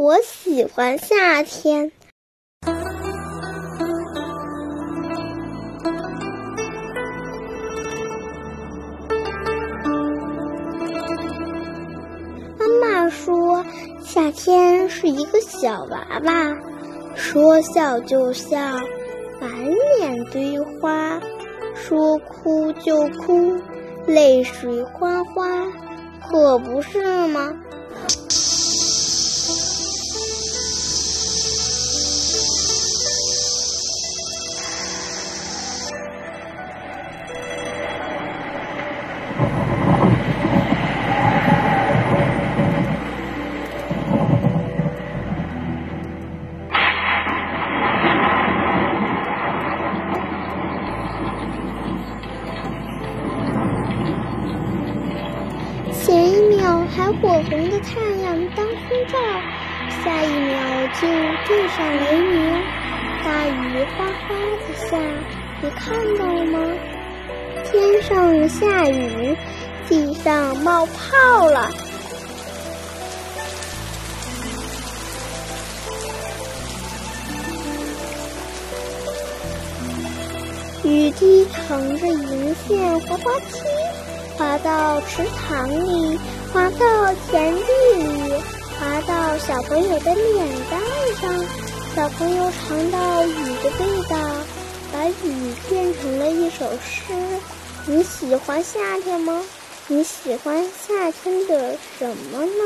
我喜欢夏天。妈妈说，夏天是一个小娃娃，说笑就笑，满脸堆花；说哭就哭，泪水哗哗，可不是吗？还火红的太阳当空照，下一秒就地上雷鸣，大雨哗哗的下，你看到了吗？天上下雨，地上冒泡了。雨滴乘着银线滑滑梯。滑到池塘里，滑到田地里，滑到小朋友的脸蛋上，小朋友尝到雨的味道，把雨变成了一首诗，你喜欢夏天吗？你喜欢夏天的什么呢？